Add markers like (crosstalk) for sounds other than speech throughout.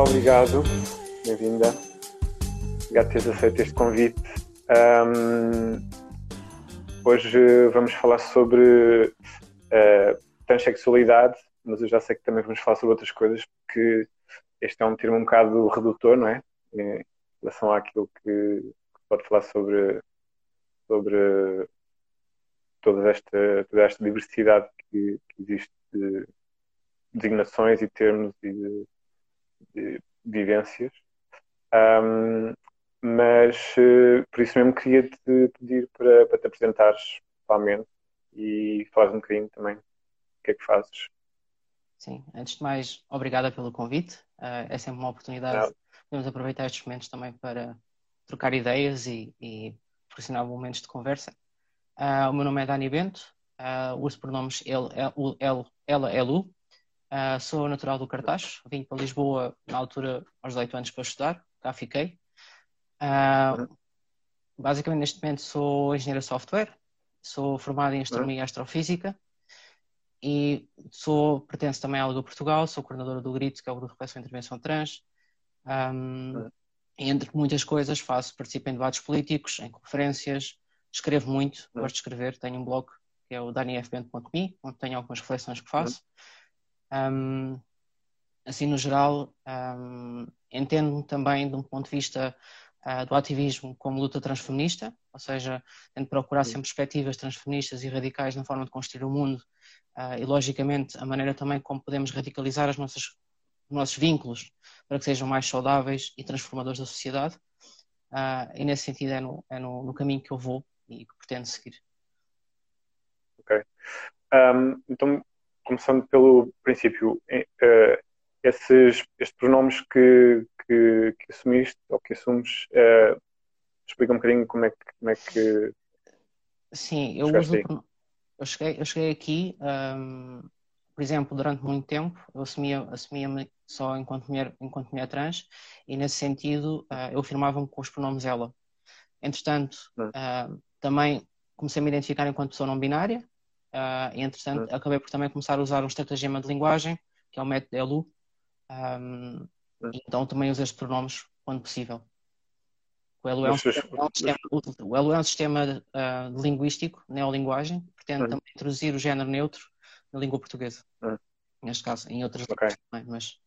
Obrigado. Bem-vinda. Obrigado por teres aceito este convite. Um, hoje vamos falar sobre uh, transexualidade, mas eu já sei que também vamos falar sobre outras coisas, porque este é um termo um bocado redutor, não é? Em relação àquilo que, que pode falar sobre, sobre toda, esta, toda esta diversidade que, que existe de designações e termos e de, de vivências. Um, mas uh, por isso mesmo queria te pedir para, para te apresentares totalmente e falares um bocadinho também o que é que fazes. Sim, antes de mais, obrigada pelo convite. Uh, é sempre uma oportunidade. Podemos aproveitar estes momentos também para trocar ideias e, e proporcionar momentos de conversa. Uh, o meu nome é Dani Bento, uh, uso pronomes ele, ele, ela, elu. Uh, sou natural do Cartaz, vim para Lisboa na altura aos 18 anos para estudar, cá fiquei. Uh, basicamente, neste momento, sou engenheiro de software, sou formado em astronomia e astrofísica e sou, pertenço também ao do Portugal, sou coordenadora do GRIT, que é o Grupo de Reflexão e Intervenção Trans. Um, e entre muitas coisas, faço, participo em debates políticos, em conferências, escrevo muito, gosto de escrever, tenho um blog que é o daniefbento.me, onde tenho algumas reflexões que faço. Um, assim, no geral, um, entendo também de um ponto de vista uh, do ativismo como luta transfeminista, ou seja, tento procurar sempre perspectivas transfeministas e radicais na forma de construir o mundo uh, e, logicamente, a maneira também como podemos radicalizar os nossos vínculos para que sejam mais saudáveis e transformadores da sociedade. Uh, e, nesse sentido, é, no, é no, no, caminho que eu vou e que pretendo seguir. Ok. Um, então, começando pelo princípio, uh, esses, estes pronomes que, que, que, assumiste ou que assumes, uh, explica um bocadinho como é que. Como é que Sim, eu uso. Eu cheguei, eu cheguei aqui, um, por exemplo, durante muito tempo, eu assumia, assumia-me só enquanto mulher, enquanto mulher trans, e nesse sentido uh, eu afirmava-me com os pronomes ela. Entretanto, uh, também comecei a me identificar enquanto pessoa não binária, Uh, e, entretanto, uhum. acabei por também começar a usar um estratagema de linguagem, que é o método ELU. Um, uhum. Então, também uso estes pronomes quando possível. O ELU é um, sistema, é um sistema, o ELU é um sistema uh, linguístico, neolinguagem, que pretende uhum. também introduzir o género neutro na língua portuguesa. Neste caso, em outras okay. línguas também, mas...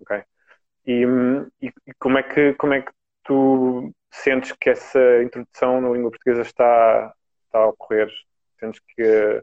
Ok. E, e, como, é que, como é que tu sentes que essa introdução na língua portuguesa está, está a ocorrer? Sentes que,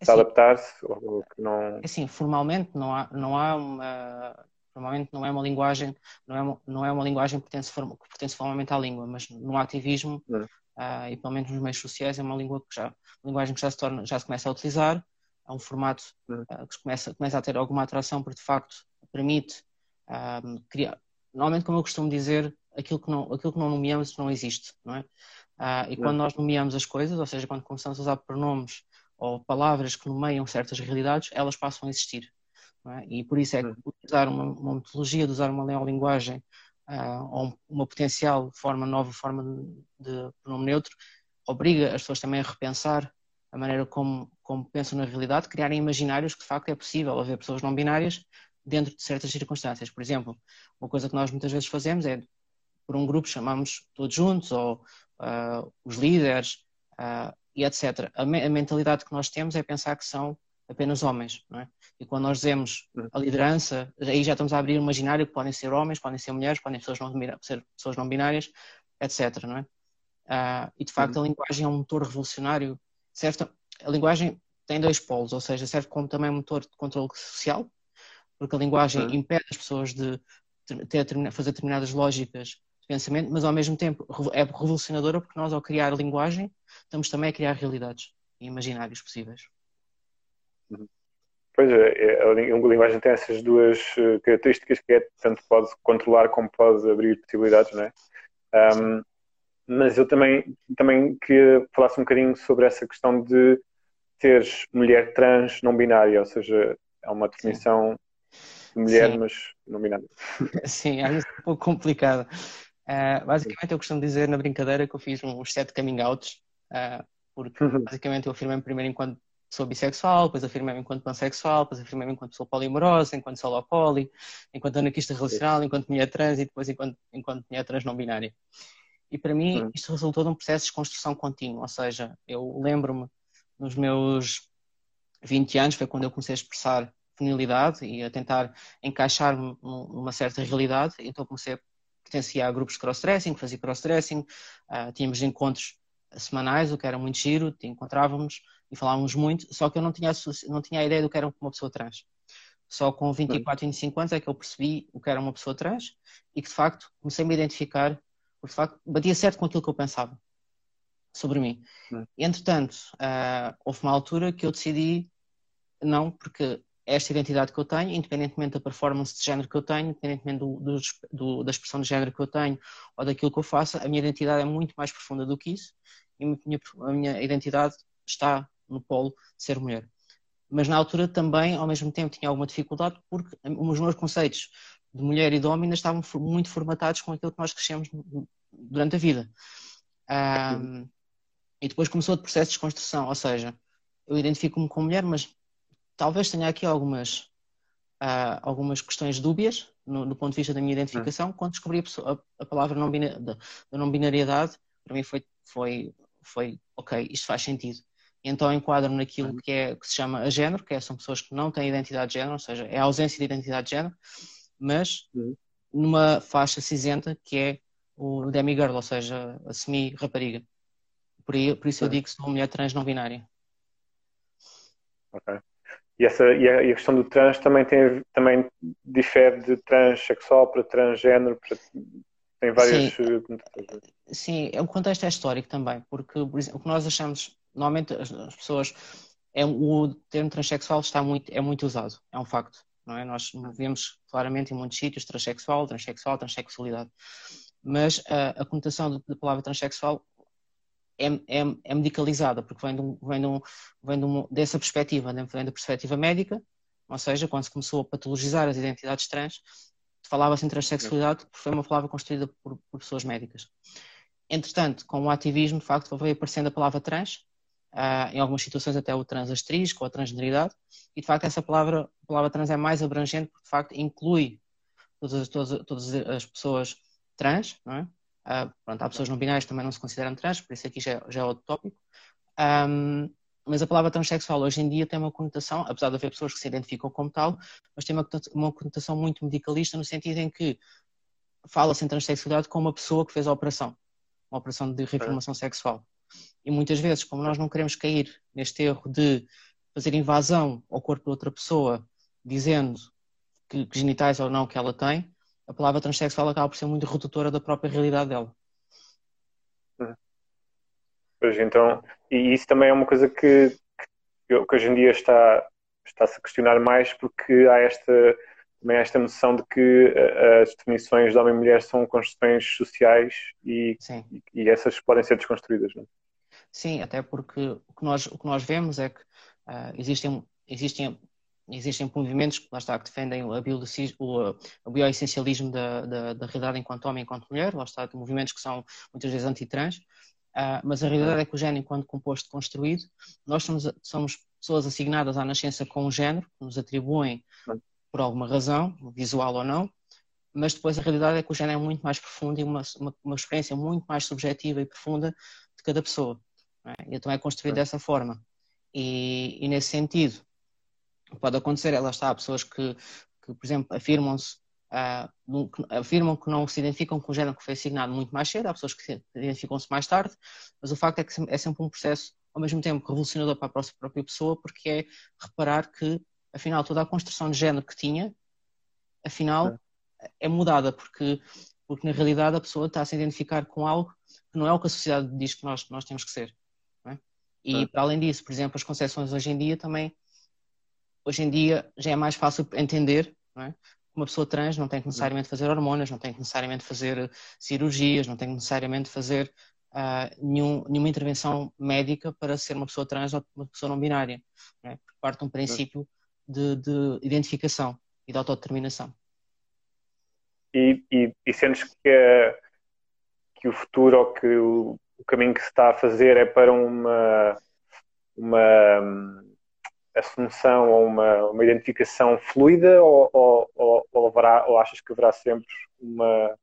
está assim, adaptar-se ou que não? Assim, formalmente não há, não há uma formalmente não é uma linguagem não é uma, não é uma linguagem que pertence, que pertence formalmente à língua, mas no ativismo uh, e pelo menos nos meios sociais é uma língua que já uma linguagem que já se torna já se começa a utilizar. É um formato uh, que começa começa a ter alguma atração porque de facto permite uh, criar normalmente como eu costumo dizer aquilo que não aquilo que não nomeamos não existe não é ah, e quando nós nomeamos as coisas, ou seja, quando começamos a usar pronomes ou palavras que nomeiam certas realidades, elas passam a existir. É? E por isso é que usar uma, uma metodologia, de usar uma neolinguagem uh, ou uma potencial forma, nova forma de, de pronome neutro, obriga as pessoas também a repensar a maneira como, como pensam na realidade, criarem imaginários que de facto é possível haver pessoas não binárias dentro de certas circunstâncias. Por exemplo, uma coisa que nós muitas vezes fazemos é, por um grupo, chamamos todos juntos, ou uh, os líderes uh, e etc. A, me a, mentalidade que nós temos é pensar que são apenas homens, não é? E quando nós dizemos a liderança, aí já estamos a abrir um imaginário que podem ser homens, podem ser mulheres, podem ser pessoas não, ser pessoas não binárias, etc. Não é? Uh, e de facto a uhum. linguagem é um motor revolucionário. Certo? A linguagem tem dois polos, ou seja, serve como também motor de controle social, porque a linguagem uhum. impede as pessoas de ter, fazer determinadas lógicas pensamento, mas ao mesmo tempo é revolucionadora porque nós, ao criar linguagem, estamos também a criar realidades e imaginários possíveis. Uhum. Pois é, a linguagem tem essas duas eh, características que é tanto pode controlar como pode abrir possibilidades, não é? Um, mas eu também, também queria falar um bocadinho sobre essa questão de seres mulher trans não binária, ou seja, é uma definição Sim. de mulher, Sim. mas não binária. (laughs) Sim, é um pouco complicado. Uh, basicamente, eu costumo dizer na brincadeira que eu fiz uns sete coming outs, uh, porque uhum. basicamente eu afirmei primeiro enquanto pessoa bissexual, depois afirmei-me enquanto pansexual, depois afirmei-me enquanto pessoa polimorosa, enquanto solopoli, enquanto anarquista relacional, enquanto mulher trans e depois enquanto, enquanto mulher trans não binária. E para mim hum. isto resultou de um processo de construção contínua, ou seja, eu lembro-me nos meus 20 anos, foi quando eu comecei a expressar feminilidade e a tentar encaixar-me numa certa realidade, então comecei a pertencia a grupos de cross-dressing, fazia cross-dressing, uh, tínhamos encontros semanais, o que era muito giro, encontrávamos e falávamos muito, só que eu não tinha, não tinha a ideia do que era uma pessoa trans. Só com 24, 25 anos é que eu percebi o que era uma pessoa trans e que de facto comecei a me identificar, porque de facto batia certo com aquilo que eu pensava sobre mim. Entretanto, uh, houve uma altura que eu decidi não, porque esta identidade que eu tenho, independentemente da performance de género que eu tenho, independentemente do, do, do, da expressão de género que eu tenho ou daquilo que eu faço, a minha identidade é muito mais profunda do que isso e a minha, a minha identidade está no polo de ser mulher. Mas na altura também, ao mesmo tempo, tinha alguma dificuldade porque os meus conceitos de mulher e de homem ainda estavam muito formatados com aquilo que nós crescemos durante a vida. Um, e depois começou o processo de desconstrução, ou seja, eu identifico-me como mulher, mas talvez tenha aqui algumas, uh, algumas questões dúbias no, do ponto de vista da minha identificação. Hum. Quando descobri a, pessoa, a, a palavra não da, da não binariedade, para mim foi, foi, foi ok, isto faz sentido. Então enquadro naquilo hum. que, é, que se chama a género, que é, são pessoas que não têm identidade de género, ou seja, é a ausência de identidade de género, mas hum. numa faixa cinzenta que é o demigirl, ou seja, a semi-rapariga. Por, por isso eu digo que sou uma mulher trans não binária. Ok. E, essa, e a, e, a, questão do trans também, tem, também difere de transexual para transgênero, para, tem várias Sim, eh, Sim o contexto é histórico também, porque por exemplo, o que nós achamos, normalmente as, as, pessoas, é, o termo transexual está muito, é muito usado, é um facto. Não é? Nós vemos claramente em muitos sítios transexual, transexual, transexualidade. Mas a, a conotação da palavra transexual é, é, é, medicalizada, porque vem, de um, vem, de um, vem de um, dessa perspectiva, né? vem da perspectiva médica, ou seja, quando se começou a patologizar as identidades trans, falava-se em transexualidade porque foi uma palavra construída por, por, pessoas médicas. Entretanto, com o ativismo, de facto, veio aparecendo a palavra trans, uh, em algumas situações até o trans asterisco ou a transgeneridade, e de facto essa palavra, palavra trans é mais abrangente porque de facto inclui todas, todas, todas as pessoas trans, não é? Uh, pronto, há pessoas não binárias que também não se consideram trans, por isso aqui já, já é outro tópico. Um, mas a palavra transexual hoje em dia tem uma conotação, apesar de haver pessoas que se identificam como tal, mas tem uma, uma conotação muito medicalista no sentido em que fala-se em transexualidade como uma pessoa que fez a operação, uma operação de reformação sexual. E muitas vezes, como nós não queremos cair neste erro de fazer invasão ao corpo de outra pessoa, dizendo que, que genitais ou não que ela tem, a palavra transexual acaba por ser muito redutora da própria realidade dela. Pois então, e isso também é uma coisa que, que, que hoje em dia está, está-se a questionar mais porque há esta, também há esta noção de que as definições de homem e mulher são construções sociais e, e, e, essas podem ser desconstruídas, não é? Sim, até porque o que nós, o que nós vemos é que uh, existem, existem existem movimentos que, lá está, que defendem o, o bioessencialismo da, da, da, realidade enquanto homem e enquanto mulher, lá está, movimentos que são muitas vezes antitrans, uh, mas a realidade é que o género enquanto composto construído, nós somos, somos pessoas assignadas à nascença com um género, que nos atribuem por alguma razão, visual ou não, mas depois a realidade é que o género é muito mais profundo e uma, uma, uma experiência muito mais subjetiva e profunda de cada pessoa. É? Então é construído dessa forma. E, e nesse sentido, pode acontecer, ela está, pessoas que, que por exemplo, afirmam-se, uh, afirmam que não se identificam com o género que foi assignado muito mais cedo, há pessoas que identificam-se mais tarde, mas o facto é que é sempre um processo, ao mesmo tempo, revolucionador para a própria pessoa, porque é reparar que, afinal, toda a construção de género que tinha, afinal, é, é mudada, porque, porque na realidade a pessoa está a se identificar com algo que não é o que a sociedade diz que nós, nós temos que ser. É? E, é. para além disso, por exemplo, as concepções hoje em dia também hoje em dia já é mais fácil entender, é? Uma pessoa trans não tem que necessariamente fazer hormonas, não tem que necessariamente fazer cirurgias, não tem que necessariamente fazer uh, nenhum, nenhuma intervenção médica para ser uma pessoa trans ou uma pessoa não binária. É? Parte de um princípio de, de, identificação e de autodeterminação. E, e, e sentes que, que o futuro ou que o, o caminho que se está a fazer é para uma, uma assunção ou uma, uma identificação fluida ou, ou, ou, haverá, ou achas que haverá sempre uma,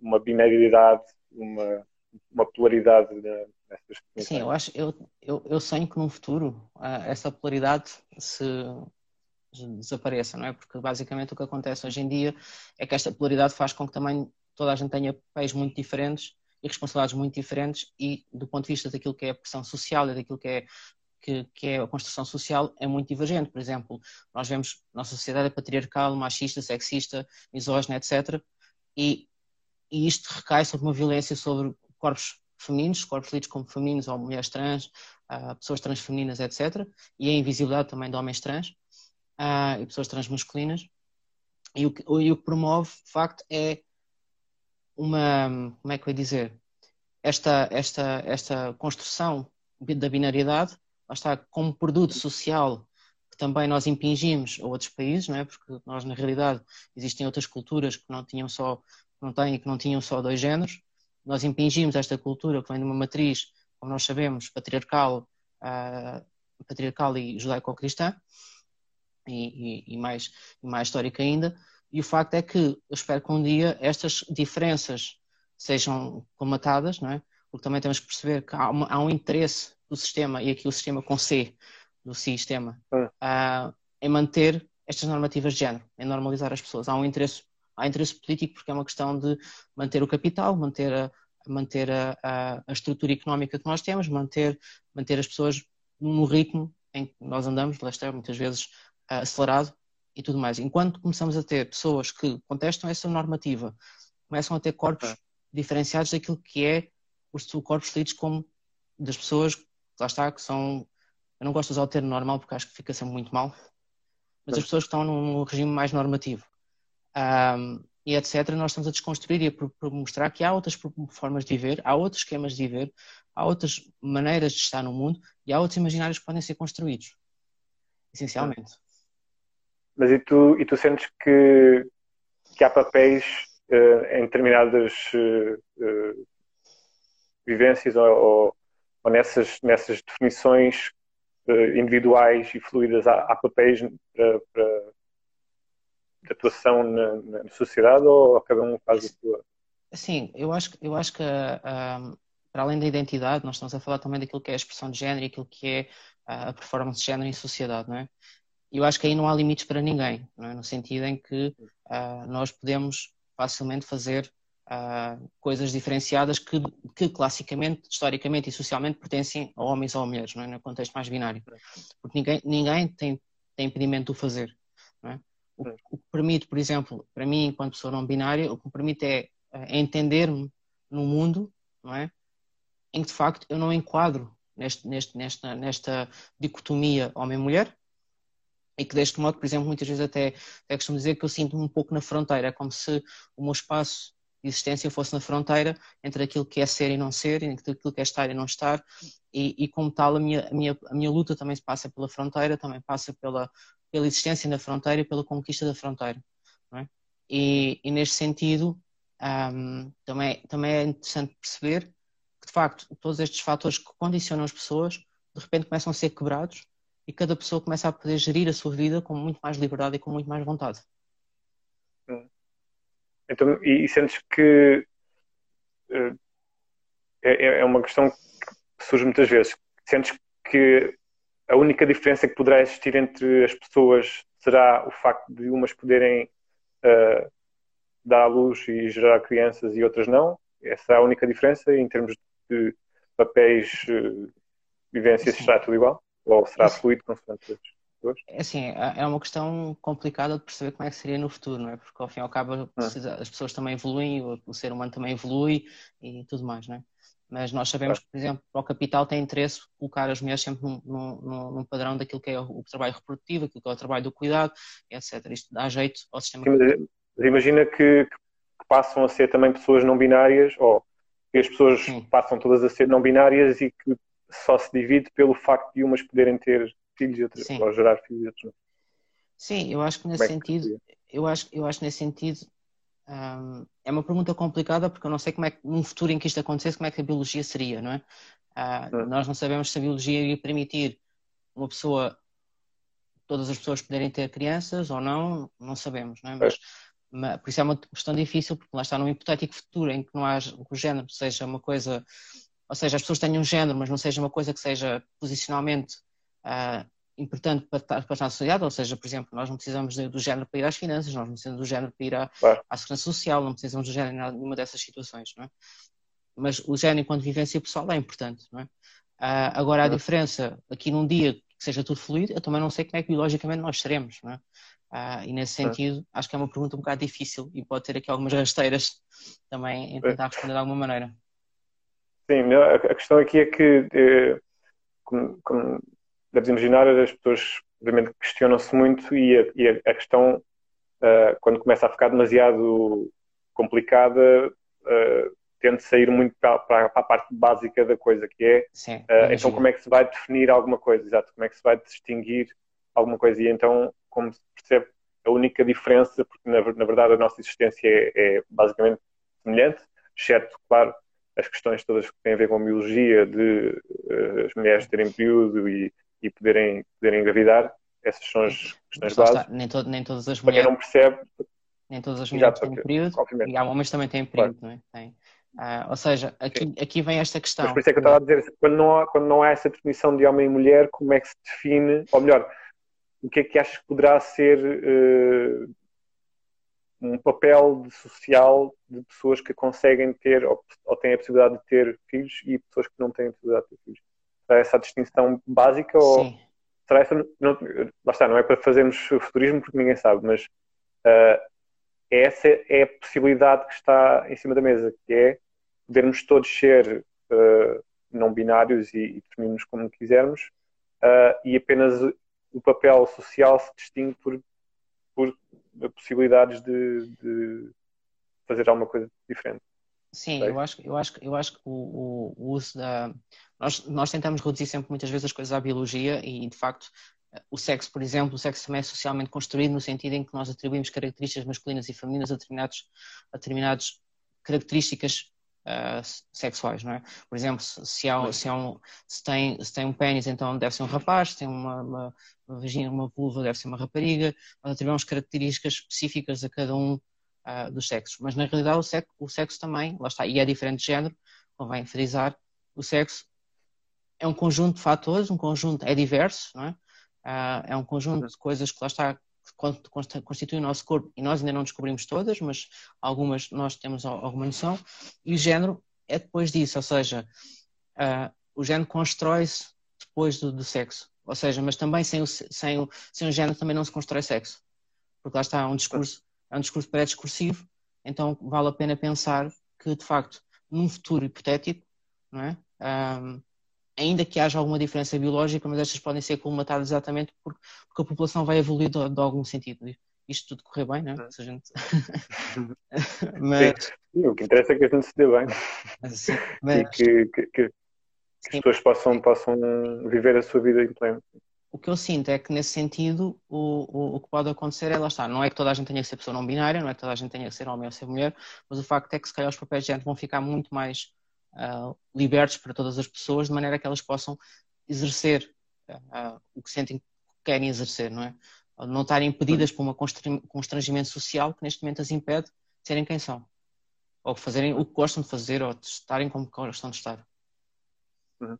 uma binariedade, uma, uma polaridade nessas Sim, eu acho, eu, eu, eu sonho que no futuro uh, essa polaridade se desapareça, não é? Porque basicamente o que acontece hoje em dia é que esta polaridade faz com que também toda a gente tenha papéis muito diferentes e responsabilidades muito diferentes e do ponto de vista daquilo que é a pressão social e daquilo que é que, que, é a construção social é muito divergente. Por exemplo, nós vemos nossa sociedade é patriarcal, machista, sexista, misógina, etc. E, e isto recai sobre uma violência sobre corpos femininos, corpos lidos como femininos ou mulheres trans, uh, pessoas transfemininas, etc. E a invisibilidade também de homens trans uh, e pessoas transmasculinas. E o, que, e o que promove, de facto, é uma, como é que eu ia dizer, esta, esta, esta construção da binariedade, está, como produto social que também nós impingimos a outros países, não é? Porque nós, na realidade, existem outras culturas que não tinham só, não têm, que não tinham só dois géneros. Nós impingimos esta cultura que vem de uma matriz, como nós sabemos, patriarcal, uh, patriarcal e judaico-cristã, e, e, e, mais, mais histórica ainda, e o facto é que eu espero que um dia estas diferenças sejam comatadas, não é? Porque também temos que perceber que há, uma, há um interesse do sistema, e aqui o sistema com C, do sistema, uh, em manter estas normativas de género, em normalizar as pessoas. Há um interesse, há interesse político porque é uma questão de manter o capital, manter a, manter a, a, a estrutura económica que nós temos, manter, manter as pessoas no ritmo em que nós andamos, lá está, muitas vezes uh, acelerado, e tudo mais. Enquanto começamos a ter pessoas que contestam essa normativa, começam a ter corpos é. diferenciados daquilo que é os corpos lidos como das pessoas, lá está, que são. Eu não gosto de usar o termo normal porque acho que fica sempre muito mal, mas as pessoas que estão num regime mais normativo. Um, e etc., nós estamos a desconstruir e a mostrar que há outras formas de viver, há outros esquemas de viver, há outras maneiras de estar no mundo e há outros imaginários que podem ser construídos, essencialmente. Mas e tu, e tu sentes que, que há papéis uh, em determinadas uh, uh, vivências ou, ou, ou, nessas, nessas definições individuais e fluídas, há, há papéis para, para de atuação na, na, sociedade ou cada um faz a sua? Sim, eu acho, eu acho que para além da identidade, nós estamos a falar também daquilo que é a expressão de género e aquilo que é a performance de género em sociedade, não é? eu acho que aí não há limites para ninguém, é? no sentido em que uh, nós podemos facilmente fazer uh, coisas diferenciadas que, que, classicamente, historicamente e socialmente pertencem a homens ou a mulheres, é? no contexto mais binário. Porque ninguém, ninguém tem, tem impedimento de o fazer. É? O, o, que permite, por exemplo, para mim, enquanto pessoa não binária, o que me permite é, é entender-me no mundo não é? em que, de facto, eu não enquadro neste, neste, nesta, nesta dicotomia homem-mulher, e que deste modo, por exemplo, muitas vezes até, até costumo dizer que eu sinto-me um pouco na fronteira, é como se o meu espaço existência fosse na fronteira entre aquilo que é ser e não ser, entre aquilo que é estar e não estar, e, e como tal a minha, a, minha, a minha luta também se passa pela fronteira, também passa pela, pela existência na fronteira e pela conquista da fronteira. É? E, e, neste sentido, um, também, também é interessante perceber que, de facto, todos estes fatores que condicionam as pessoas, de repente começam a ser quebrados e cada pessoa começa a poder gerir a sua vida com muito mais liberdade e com muito mais vontade. Então, e, e sentes que uh, é, é uma questão que surge muitas vezes. Sentes que a única diferença que poderá existir entre as pessoas será o facto de umas poderem uh, dar à luz e gerar crianças e outras não? Essa é a única diferença em termos de papéis, uh, vivências, será tudo igual? Ou será fluido consoante pessoas? É assim, é, é uma questão complicada de perceber como é que seria no futuro, não é? Porque ao fim e ao cabo ah. as pessoas também evoluem, o, ser humano também evolui e tudo mais, não é? Mas nós sabemos que, por exemplo, para o capital tem interesse colocar as mulheres sempre num, num, num padrão daquilo que é o, trabalho reprodutivo, aquilo que é o trabalho do cuidado, etc. Isto dá jeito ao sistema. Sim, mas imagina que, que, passam a ser também pessoas não binárias, ou que as pessoas Sim. passam todas a ser não binárias e que só se divide pelo facto de umas poderem ter filhos e outras, ou gerar filhos e outros não. Sim, eu acho que nesse é que sentido, eu acho, eu acho nesse sentido um, é uma pergunta complicada porque eu não sei como é que num futuro em que isto acontecesse, como é que a biologia seria, não é? Uh, Nós não sabemos se a biologia ia permitir uma pessoa todas as pessoas poderem ter crianças ou não, não sabemos, não é? Mas, mas, por isso é uma questão difícil, porque lá está num hipotético futuro em que não haja, que o género seja uma coisa, ou seja, as pessoas tenham um género, mas não seja uma coisa que seja posicionalmente uh, importante para, para a sociedade, ou seja, por exemplo, nós não precisamos do género para ir às finanças, nós não precisamos do género para ir à, claro. à segurança social, não precisamos do género em nenhuma dessas situações, não é? Mas o género enquanto vivência pessoal é importante, não é? Uh, agora, a diferença, aqui num dia que seja tudo fluido, eu também não sei como é que biologicamente nós seremos, não é? Uh, e nesse sentido, acho que é uma pergunta um bocado difícil e pode ter aqui algumas rasteiras também em tentar responder de alguma maneira. Sim, a questão aqui é que, eh, como, como deves imaginar, as pessoas obviamente questionam-se muito e a, e a questão, uh, quando começa a ficar demasiado complicada, uh, tende a sair muito para, para, a parte básica da coisa, que é Sim, uh, então como é que se vai definir alguma coisa, exato, como é que se vai distinguir alguma coisa? E então como se percebe a única diferença, porque na, na verdade a nossa existência é, é, basicamente semelhante, exceto, claro, as questões todas que têm a ver com a biologia de uh, as mulheres terem período e, e poderem, poderem engravidar, essas são as questões básicas. Nem, to, nem todas as mulheres. Para quem não percebe. Nem todas as mulheres têm período. Obviamente. E há homens também têm período, claro. não é? Tem. Uh, ou seja, aqui, aqui vem esta questão. Mas por isso é que eu estava a dizer, quando não, há, quando não há essa definição de homem e mulher, como é que se define, ou melhor, o que é que achas que poderá ser uh, um papel social de pessoas que conseguem ter ou, ou, têm a possibilidade de ter filhos e pessoas que não têm a possibilidade de ter filhos? Será essa a distinção básica Sim. ou será essa, não, lá está, não é para fazermos futurismo porque ninguém sabe, mas uh, essa é a possibilidade que está em cima da mesa, que é podermos todos ser uh, não binários e, e definirmos como quisermos, uh, e apenas o papel social se distingue por, por possibilidades de, de fazer alguma coisa diferente. Sim, eu acho, eu acho, eu acho que o, o, uso da. Nós, nós tentamos reduzir sempre muitas vezes as coisas à biologia e, de facto, o sexo, por exemplo, o sexo também é socialmente construído no sentido em que nós atribuímos características masculinas e femininas a determinados, a determinadas características uh, sexuais, não é? Por exemplo, se, há, se, há um, se, tem, se tem um pênis, então deve ser um rapaz, se tem uma, uma, uma vagina, uma vulva, deve ser uma rapariga. Nós atribuímos características específicas a cada um uh, dos sexos. Mas na realidade o sexo, o sexo também, lá está, e é diferente de género, convém frisar, o sexo é um conjunto de fatores, um conjunto, é diverso, não é? Uh, é um conjunto de coisas que lá está constitui o nosso corpo e nós ainda não descobrimos todas, mas algumas nós temos alguma noção, e o género é depois disso, ou seja, uh, o género constrói-se depois do, do, sexo, ou seja, mas também sem o, sem, o, sem o género também não se constrói sexo, porque lá está, um discurso, é um discurso pré-discursivo, então vale a pena pensar que, de facto, num futuro hipotético, não é? Um, ainda que haja alguma diferença biológica, mas estas podem ser colmatadas exatamente porque, porque a população vai evoluir de, de, algum sentido. Isto tudo correr bem, não é? Se a gente... (laughs) mas... Sim, o que interessa é que a gente se dê bem. Sim, mas... E que, que, que, que as pessoas possam, possam viver a sua vida em pleno. O que eu sinto é que, nesse sentido, o, o, o, que pode acontecer é, lá está, não é que toda a gente tenha que ser pessoa não binária, não é que toda a gente tenha que ser homem ou ser mulher, mas o facto é que, se calhar, os papéis de género vão ficar muito mais uh, libertos para todas as pessoas, de maneira que elas possam exercer uh, o que sentem que querem exercer, não é? Não estarem impedidas por um constrangimento social que neste momento as impede de serem quem são. Ou fazerem o que gostam de fazer, ou de estarem como gostam de estar. Uhum.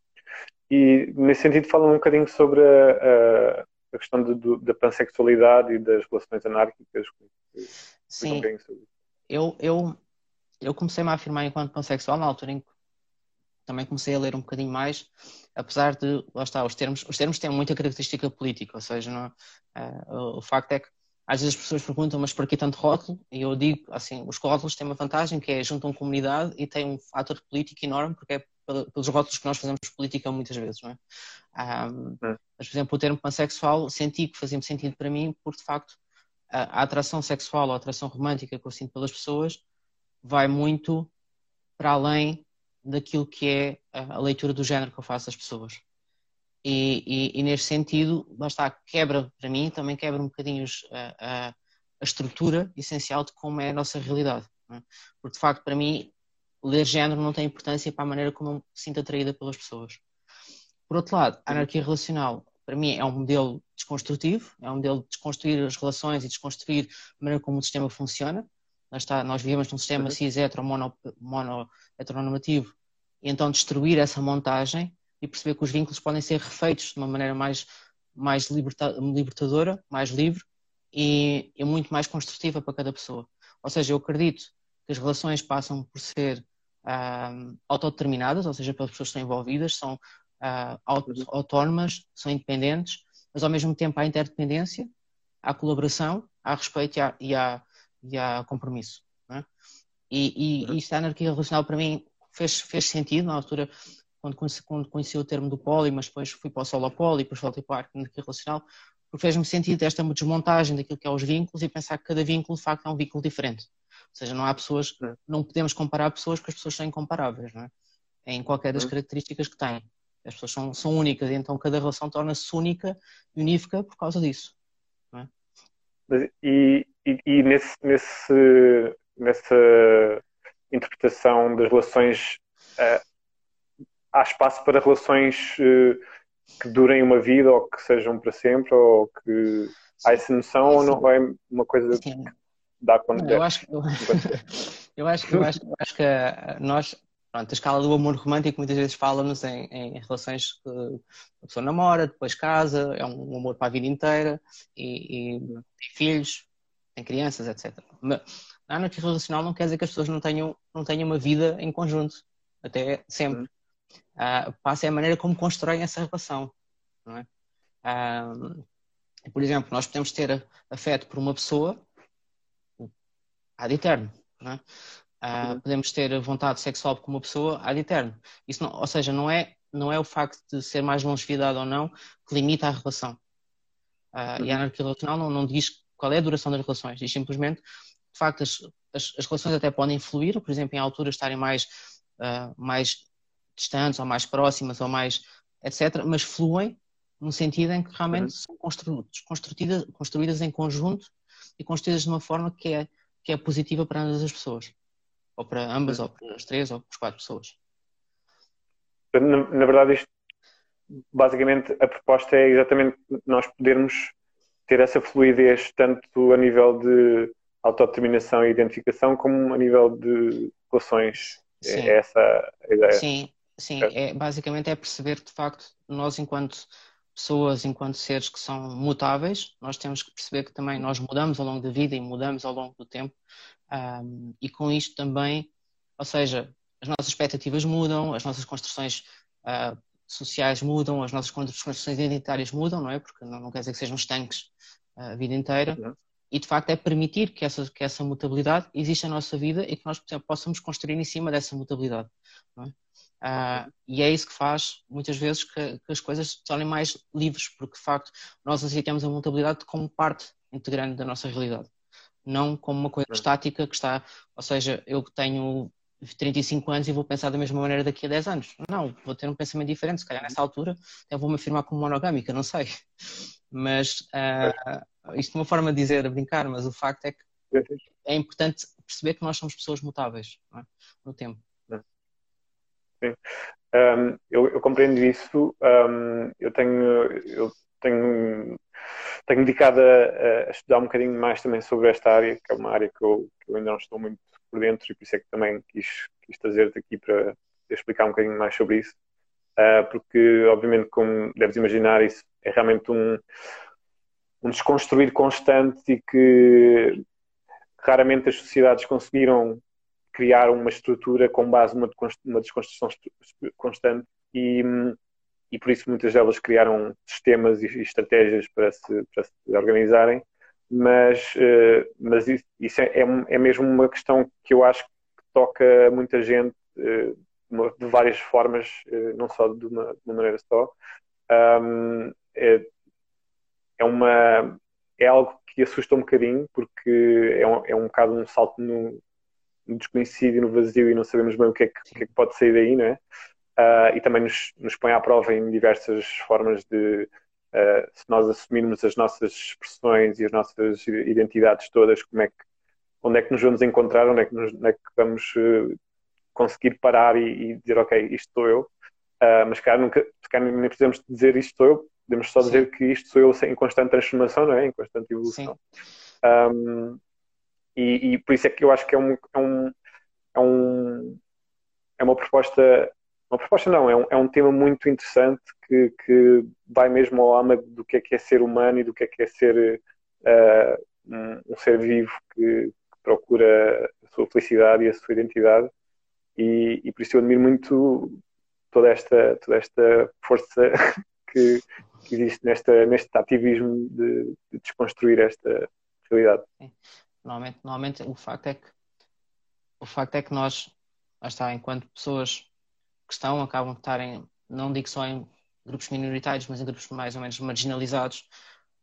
E nesse sentido fala um bocadinho sobre a, a questão de, de, da pansexualidade e das relações anárquicas. Sim, eu, eu, eu comecei-me a afirmar enquanto pansexual na altura em que também comecei a ler um bocadinho mais, apesar de, lá está, os termos, os termos têm muita característica política, ou seja, não, uh, o facto é que às vezes as pessoas perguntam, mas por que tanto rótulo? E eu digo, assim, os rótulos têm uma vantagem que é juntam comunidade e têm um fator político enorme, porque é pelos rótulos que nós fazemos política muitas vezes, não é? É. Mas, por exemplo, o termo pansexual senti que fazia sentido para mim, porque de facto a, a atração sexual ou a atração romântica que eu sinto pelas pessoas vai muito para além daquilo que é a leitura do género que eu faço às pessoas. E, e, e neste sentido, basta quebra para mim, também quebra um bocadinho a, a, a, estrutura essencial de como é a nossa realidade. É? Porque de facto, para mim, ler género não tem importância para a maneira como eu me sinto atraída pelas pessoas. Por outro lado, a anarquia relacional para mim, é um modelo desconstrutivo, é um modelo de desconstruir as relações e desconstruir a maneira como o sistema funciona. Nós, está, nós vivemos num sistema uhum. cis hetero mono, mono heteronormativo e então destruir essa montagem e perceber que os vínculos podem ser refeitos de uma maneira mais, mais liberta, libertadora, mais livre e, e muito mais construtiva para cada pessoa. Ou seja, eu acredito que as relações passam por ser uh, autodeterminadas, ou seja, pelas pessoas que estão envolvidas, são uh, autónomas, são independentes, mas ao mesmo tempo há interdependência, há colaboração, há respeito e há, e há, e há compromisso. É? E, e, uhum. esta anarquia relacional para mim fez, fez sentido na altura quando conheci, quando conheci o termo do poli, mas depois fui para o solo poli, depois voltei para a anarquia relacional, porque fez-me sentido esta desmontagem daquilo que é os vínculos e pensar que cada vínculo de facto é um vínculo diferente. Ou seja, não há pessoas, não podemos comparar pessoas porque as pessoas são incomparáveis, não é? Em qualquer das características que têm. As pessoas são, são únicas e então cada relação torna-se única e unífica por causa disso. É? E, e, e, nesse, nesse, nessa interpretação das relações, uh, há espaço para relações uh, que durem uma vida ou que sejam para sempre? Ou que há essa noção Sim. ou não é uma coisa Sim. Que dá quando eu acho, eu, (laughs) eu, acho, eu, acho, eu acho que eh, nós pronto, a escala do amor romântico muitas vezes fala-nos em, em, relações que a pessoa namora, depois casa, é um amor para a vida inteira e, e tem filhos, tem crianças, etc. Mas na anarquia relacional não quer dizer que as pessoas não tenham, não tenham uma vida em conjunto, até sempre. Uhum. Uh, passa é a maneira como constroem essa relação. Não é? Uh, por exemplo, nós podemos ter afeto por uma pessoa ad eterno. Não é? Uh, podemos ter vontade sexual com uma pessoa ad eterno. Isso não, ou seja, não é, não é o facto de ser mais longevidade ou não que limita a relação. Uhum. E a anarquia relacional não, não diz qual é a duração das relações, diz simplesmente, de facto, as, as, as relações até podem fluir, por exemplo, em alturas estarem mais, uh, mais distantes ou mais próximas ou mais etc., mas fluem no sentido em que realmente uhum. são construídas, construídas em conjunto e construídas de uma forma que é, que é positiva para ambas as pessoas ou para ambas, ou para as três, ou para as quatro pessoas. Na, na verdade, isto, basicamente, a proposta é exatamente nós podermos ter essa fluidez tanto a nível de autodeterminação e identificação como a nível de relações. É sim. É essa a ideia. Sim, sim. É, basicamente é perceber que, de facto, nós enquanto pessoas, enquanto seres que são mutáveis, nós temos que perceber que também nós mudamos ao longo da vida e mudamos ao longo do tempo um, e com isto também, ou seja, as nossas expectativas mudam, as nossas construções uh, sociais mudam, as nossas construções identitárias mudam, não é? Porque não, não quer dizer que sejam estanques uh, a vida inteira. E de facto é permitir que essa, que essa mutabilidade exista na nossa vida e que nós exemplo, possamos construir em cima dessa mutabilidade. É? Uh, e é isso que faz, muitas vezes, que, que, as coisas se tornem mais livres, porque de facto nós aceitamos a mutabilidade como parte integrante da nossa realidade não como uma coisa estática que está, ou seja, eu que tenho 35 anos e vou pensar da mesma maneira daqui a 10 anos. Não, vou ter um pensamento diferente, se calhar nessa altura eu vou-me afirmar como monogâmica, não sei. (laughs) Mas uh, isto é uma forma de dizer, a brincar, mas o facto é que é importante perceber que nós somos pessoas mutáveis é? no tempo. Um, eu, eu, compreendo isso. Um, eu tenho, eu tenho tenho dedicado a, a, estudar um bocadinho mais também sobre esta área, que é uma área que eu, que eu ainda não estou muito por dentro e por isso é que também quis, quis trazer-te aqui para explicar um bocadinho mais sobre isso. Uh, porque, obviamente, como deves imaginar, isso é realmente um, um desconstruir constante e que raramente as sociedades conseguiram criar uma estrutura com base numa, numa desconstrução constante e, e por isso muitas delas criaram sistemas e estratégias para se, para se organizarem, mas, uh, mas isso, isso é, é, é, mesmo uma questão que eu acho que toca muita gente uh, de várias formas, uh, não só de uma, de uma maneira só. É, é, uma, é algo que assusta um bocadinho, porque é um, é um bocado um salto no, no desconhecido e no vazio e não sabemos bem o que é que, que, é que pode sair daí, não é? uh, e também nos, nos põe à prova em diversas formas de uh, se nós assumirmos as nossas expressões e as nossas identidades todas, como é que, onde é que nos vamos encontrar, onde é que, nos, onde é que vamos uh, conseguir parar e, e, dizer ok, isto sou eu. mas cara, nunca, nem precisamos dizer isto sou eu, podemos só dizer que isto sou eu em constante transformação, não é? Em constante evolução. Um, e, e, por isso é que eu acho que é um, é um, é, um, é uma proposta uma proposta não, é um, é um tema muito interessante que, que vai mesmo ao âmago do que é que é ser humano e do que é que é ser uh, um, um, ser vivo que, que, procura a sua felicidade e a sua identidade e, e por isso eu admiro muito toda esta, toda esta força (laughs) que, que existe nesta, neste ativismo de, de desconstruir esta realidade. Normalmente, normalmente o facto é que o facto é que nós, está, enquanto pessoas que estão, acabam de estarem, não digo só em grupos minoritários, mas em grupos mais ou menos marginalizados,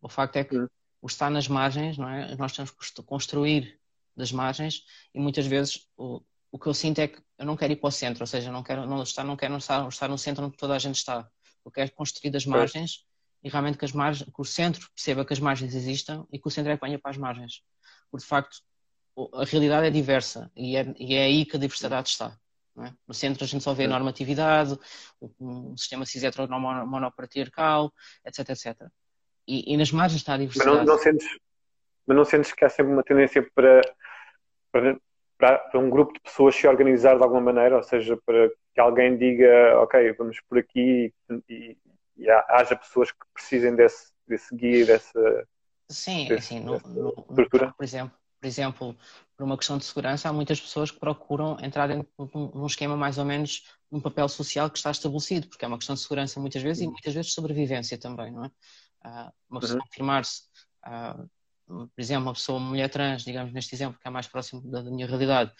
o facto é que o estar nas margens, não é? Nós temos que construir das margens e muitas vezes o, o que eu sinto é que eu não quero ir para o centro, ou seja, não quero não estar, não quero estar, estar no centro onde toda a gente está. Eu quero construir das margens e realmente que, as margens, que o centro perceba que as margens existam e que o centro é que venha para as margens. Porque de facto a realidade é diversa e é, e é aí que a diversidade está. É? No centro a gente só vê a normatividade, um sistema cis monopatriarcal, etc, etc. E, e, nas margens está a diversidade. Mas não, não, sentes, mas não sentes que há sempre uma tendência para, para, para, um grupo de pessoas se organizar de alguma maneira, ou seja, para que alguém diga, ok, vamos por aqui e, e haja pessoas que precisem desse, desse guia, dessa. Sim, assim, no, no, por exemplo, por exemplo, por uma questão de segurança, há muitas pessoas que procuram entrar dentro de um esquema mais ou menos um papel social que está estabelecido, porque é uma questão de segurança muitas vezes e muitas vezes de sobrevivência também, não é? Uh, uma pessoa uhum. afirmar-se, uh, por exemplo, uma pessoa, uma mulher trans, digamos neste exemplo, que é mais próximo da, minha realidade,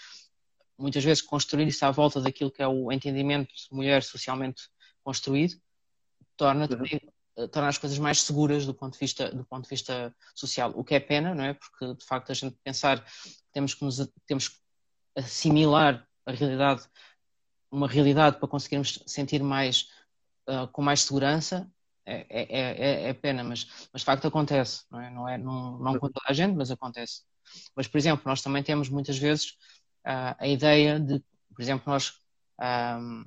muitas vezes construir-se à volta daquilo que é o entendimento de mulher socialmente construído, torna uhum. Eh, tornar as coisas mais seguras do ponto de vista do ponto de vista social o que é pena não é? Porque de facto a gente pensar temos que nos temos que assimilar a realidade uma realidade para conseguirmos sentir mais uh, com mais segurança é, é, é, é, pena mas mas de facto acontece não é? Não é não, não com toda a gente mas acontece. Mas por exemplo nós também temos muitas vezes uh, a ideia de por exemplo nós um,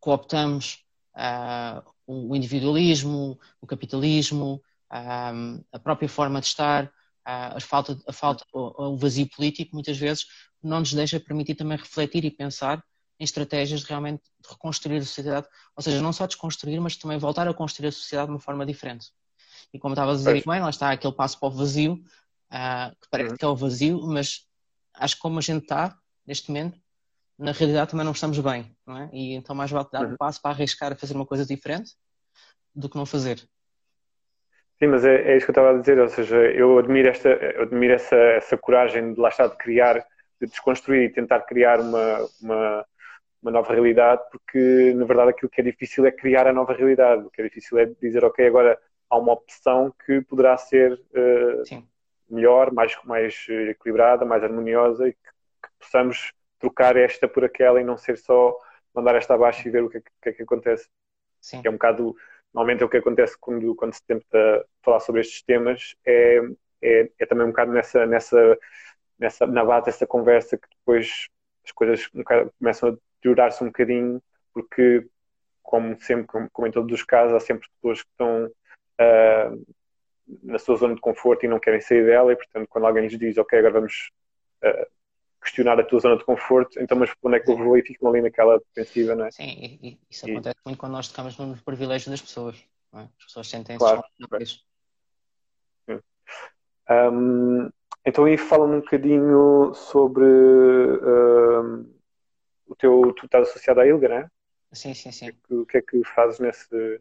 cooptamos uh, o individualismo, o capitalismo, a própria forma de estar, a falta, a falta, o vazio político, muitas vezes não nos deixa permitir também refletir e pensar em estratégias de realmente de reconstruir a sociedade, ou seja, não só desconstruir, mas também voltar a construir a sociedade de uma forma diferente. E como estava a dizer, bem, lá está aquele passo para o vazio, uh, que parece uhum. que é o vazio, mas acho que como a gente está neste momento, na realidade também não estamos bem, não é? E então mais vale dar um uhum. passo para arriscar a fazer uma coisa diferente do que não fazer. Sim, mas é, é isso que eu estava a dizer, ou seja, eu admiro, esta, eu admiro essa, essa coragem de lá estar de criar, de desconstruir e tentar criar uma, uma, uma nova realidade, porque na verdade aquilo que é difícil é criar a nova realidade, o que é difícil é dizer, ok, agora há uma opção que poderá ser uh, melhor, mais, mais equilibrada, mais harmoniosa e que, que possamos trocar esta por aquela e não ser só mandar esta abaixo e ver o que, é que, é que acontece. Sim. Que é um bocado, normalmente é o que acontece quando, quando se tenta falar sobre estes temas, é, é, é também um bocado nessa, nessa, nessa, na base dessa conversa que depois as coisas um bocado, começam a deteriorar-se um bocadinho, porque, como sempre, como, como, em todos os casos, há sempre pessoas que estão uh, na sua zona de conforto e não querem sair dela, e portanto, quando alguém lhes diz, ok, agora vamos. Uh, questionar a tua zona de conforto, então, mas onde é que eu vou e ficam ali naquela defensiva, não é? Sim, e, isso e... acontece muito quando nós tocamos no privilégio das pessoas, é? As pessoas sentem-se claro, um, então aí fala-me um bocadinho sobre um, o teu, tu estás associado à ILGA, não é? Sim, sim, sim. O que, é que fazes nesse,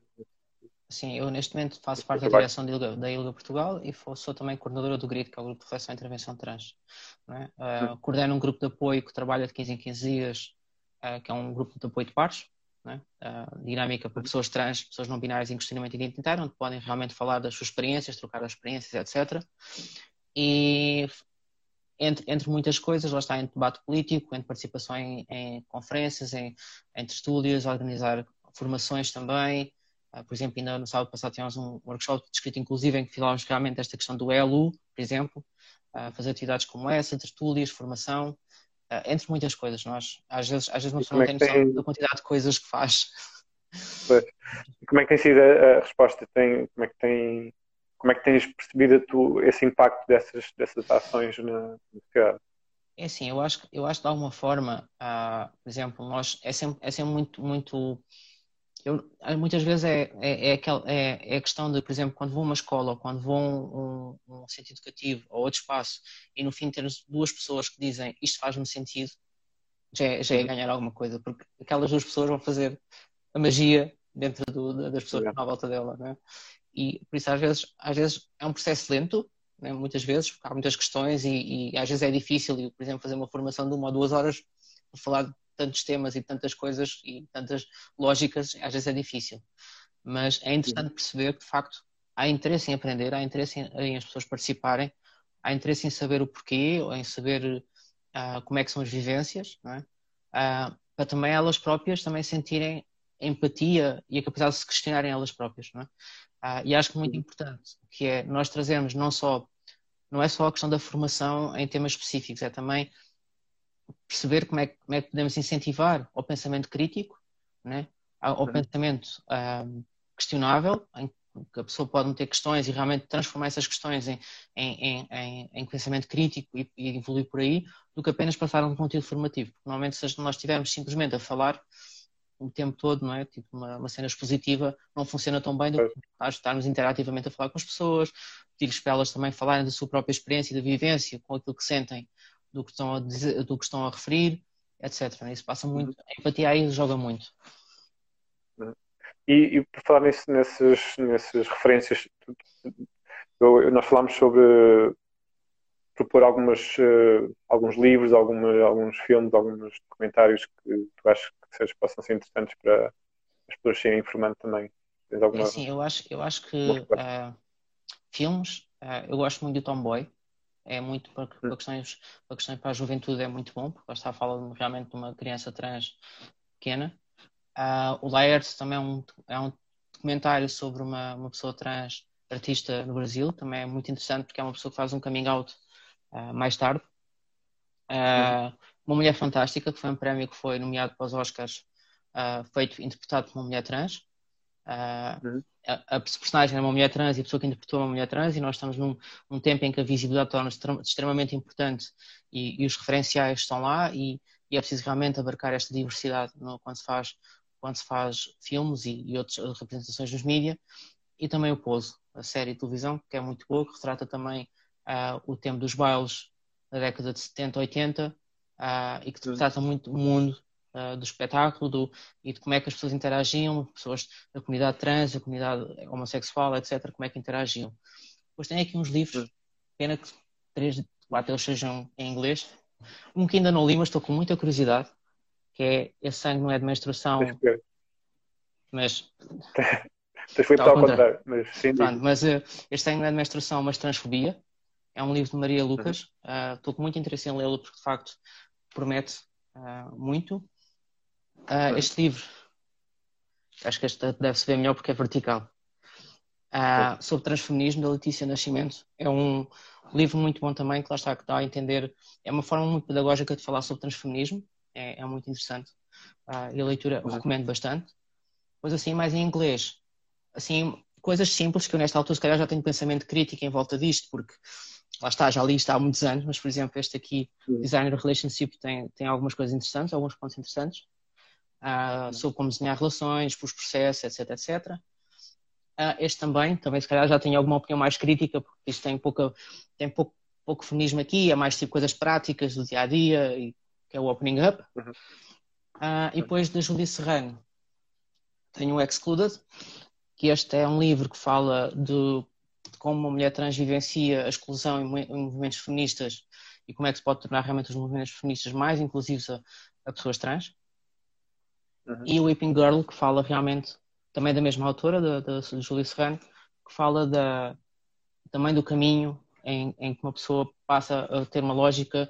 Sim, eu neste momento faço parte da direção da ILGA, da ILGA Portugal e sou também coordenadora do GRID, que é o Grupo de Reflexão e Intervenção Trans. É? Uh, coordeno um grupo de apoio que trabalha de 15 em 15 dias, uh, que é um grupo de apoio de pares, é? uh, dinâmica para pessoas trans, pessoas não binárias em questionamento identitário, onde podem realmente falar das suas experiências, trocar as experiências, etc. E entre, entre muitas coisas, lá está, entre debate político, entre participação em, em conferências, em, entre estúdios, organizar formações também, por exemplo, ainda no sábado passado tivemos um workshop de escrita inclusiva em que falávamos realmente desta questão do ELU, por exemplo, fazer atividades como essa, tertúlias, formação, uh, entre muitas coisas. Nós, às vezes, às vezes uma pessoa não é tem noção tem... da quantidade de coisas que faz. Pois. Como é que tem sido a, a resposta? Tem, como é que tem como é que tens percebido tu, esse impacto dessas, dessas ações na sociedade? É assim, eu acho, eu acho que de alguma forma, uh, por exemplo, nós é sempre, é sempre muito, muito eu, muitas vezes é, é, é, aquel, é, é, a questão de, por exemplo, quando vou a uma escola ou quando vou a um, um, centro educativo ou outro espaço e no fim ter duas pessoas que dizem isto faz-me sentido, já é, já é ganhar alguma coisa, porque aquelas duas pessoas vão fazer a magia dentro do, das pessoas que estão à volta dela. Né? E por isso, às vezes, às vezes é um processo lento, né? muitas vezes, porque há muitas questões e, e, às vezes é difícil, e, por exemplo, fazer uma formação de uma ou duas horas para falar de tantos temas e tantas coisas e tantas lógicas, às vezes é difícil. Mas é interessante perceber que, de facto, há interesse em aprender, há interesse em, em as pessoas participarem, há interesse em saber o porquê, ou em saber uh, como é que são as vivências, é? uh, para também elas próprias também sentirem empatia e a capacidade de se questionarem elas próprias. É? Uh, e acho que muito importante, que é nós trazemos não só, não é só a questão da formação em temas específicos, é também perceber como é, como é que podemos incentivar ao pensamento crítico, né? ao, pensamento um, questionável, em que a pessoa pode meter questões e realmente transformar essas questões em, em, em, em pensamento crítico e, e, evoluir por aí, do que apenas passar um conteúdo formativo. Porque normalmente, se nós estivermos simplesmente a falar o tempo todo, não é? Tipo, uma, uma cena expositiva não funciona tão bem do que estarmos interativamente a falar com as pessoas, pedir-lhes para elas também falarem da sua própria experiência e da vivência, com aquilo que sentem do que estão a, dizer, do que estão a referir, etc. Isso passa muito, uhum. a empatia aí joga muito. E, e por falar nisso, nessas, nessas referências, eu, nós falámos sobre propor algumas, uh, alguns livros, alguma, alguns filmes, alguns documentários que tu achas que seja, possam ser interessantes para as pessoas serem informando também. Tens alguma... É sim, eu acho, eu acho que uh, filmes, uh, eu gosto muito do Tomboy, é muito para, para, questões, para questões para a juventude é muito bom, porque está falar realmente de uma criança trans pequena. Uh, o Laird também é um, é um documentário sobre uma, uma pessoa trans artista no Brasil, também é muito interessante porque é uma pessoa que faz um coming out uh, mais tarde. Uh, uma mulher fantástica, que foi um prémio que foi nomeado para os Oscars, feito interpretado por uma mulher trans. Uhum a, a, personagem é uma mulher trans e a pessoa que interpretou uma mulher trans, e nós estamos num, num tempo em que a visibilidade torna-se extremamente importante e, e, os referenciais estão lá, e, e, é preciso realmente abarcar esta diversidade no, quando, se faz, quando se faz filmes e, e outras representações nos mídias, e também o Pouso, a série de televisão, que é muito boa, que retrata também uh, o tempo dos bailes da década de 70, 80, uh, e que retrata muito o mundo uh, do espetáculo do, e de como é que as pessoas interagiam, pessoas da comunidade trans, da comunidade homossexual, etc., como é que interagiam. Depois tem aqui uns livros, pena que três, quatro eles sejam em inglês. Um que ainda não li, mas estou com muita curiosidade, que é Esse Sangue Não É de Menstruação. Mas. (laughs) Tens feito ao contrário, mas sim. Pronto, mas uh, Este Sangue Não É de Menstruação, mas Transfobia. É um livro de Maria Lucas. Uh, estou com muito interesse em lê-lo porque, de facto, promete uh, muito. Uh, este livro, acho que este deve-se ver melhor porque é vertical. Uh, sobre transfeminismo da Letícia Nascimento. É um livro muito bom também, que lá está, que dá a entender. É uma forma muito pedagógica de falar sobre transfeminismo. É, é muito interessante. Uh, e a leitura uhum. recomendo bastante. Pois assim, mais em inglês. Assim, coisas simples que eu nesta altura se calhar já tenho pensamento crítico em volta disto, porque lá está, já li isto há muitos anos, mas por exemplo este aqui. Designer Relationship, tem, tem algumas coisas interessantes, alguns pontos interessantes uh, sobre como desenhar relações, os processos, etc, etc. Uh, este também, também se calhar já tenho alguma opinião mais crítica, porque isto tem, pouca, tem pouco, pouco feminismo aqui, é mais tipo coisas práticas do dia a dia, e, que é o Opening Up. Uhum. Uh, e depois da Julie Serrano, tenho o Excluded, que este é um livro que fala de, de como uma mulher trans vivencia a exclusão em, em, movimentos feministas e como é que se pode tornar realmente os movimentos feministas mais inclusivos a, a pessoas trans. Uhum. E Weeping Girl, que fala realmente também da mesma autora, da, da Julie Serrano, que fala da, também do caminho em, em, que uma pessoa passa a ter uma lógica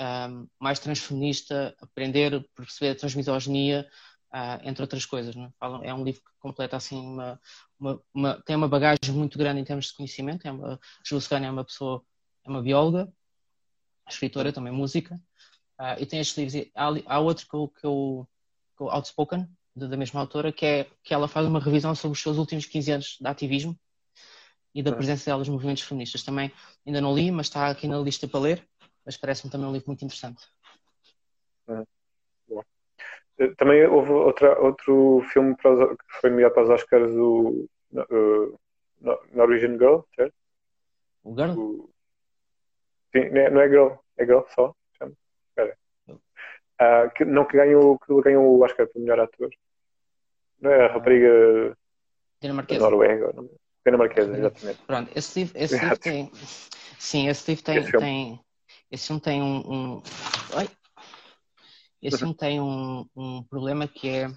um, mais transfeminista, aprender, perceber a transmisoginia, uh, entre outras coisas. Né? É um livro que completa assim uma, uma, uma, tem uma bagagem muito grande em termos de conhecimento. É uma, Julie Serrano é uma pessoa, é uma bióloga, escritora, também música, uh, e tem estes livros. Há, há outro que eu, que eu Outspoken, da mesma autora, que é que ela faz uma revisão sobre os seus últimos 15 anos de ativismo e da presença dela nos movimentos feministas. Também ainda não li, mas está aqui na lista para ler, mas parece-me também um livro muito interessante. Também houve outra, outro filme os, que foi nomeado para os Oscars, o uh, Norwegian Girl, certo? O Girl? O... Sim, não é, não é Girl, é Girl só. Uh, que, não, que ganhou, que ganhou o Oscar para melhor ator. Não é a rapariga dinamarquesa. Noruega? Não? Dinamarquesa, exatamente. Pronto, esse livro, esse livro tem. Sim, esse livro tem. Esse filme tem, esse filme tem um. um... Oi? Esse filme tem um, um problema que é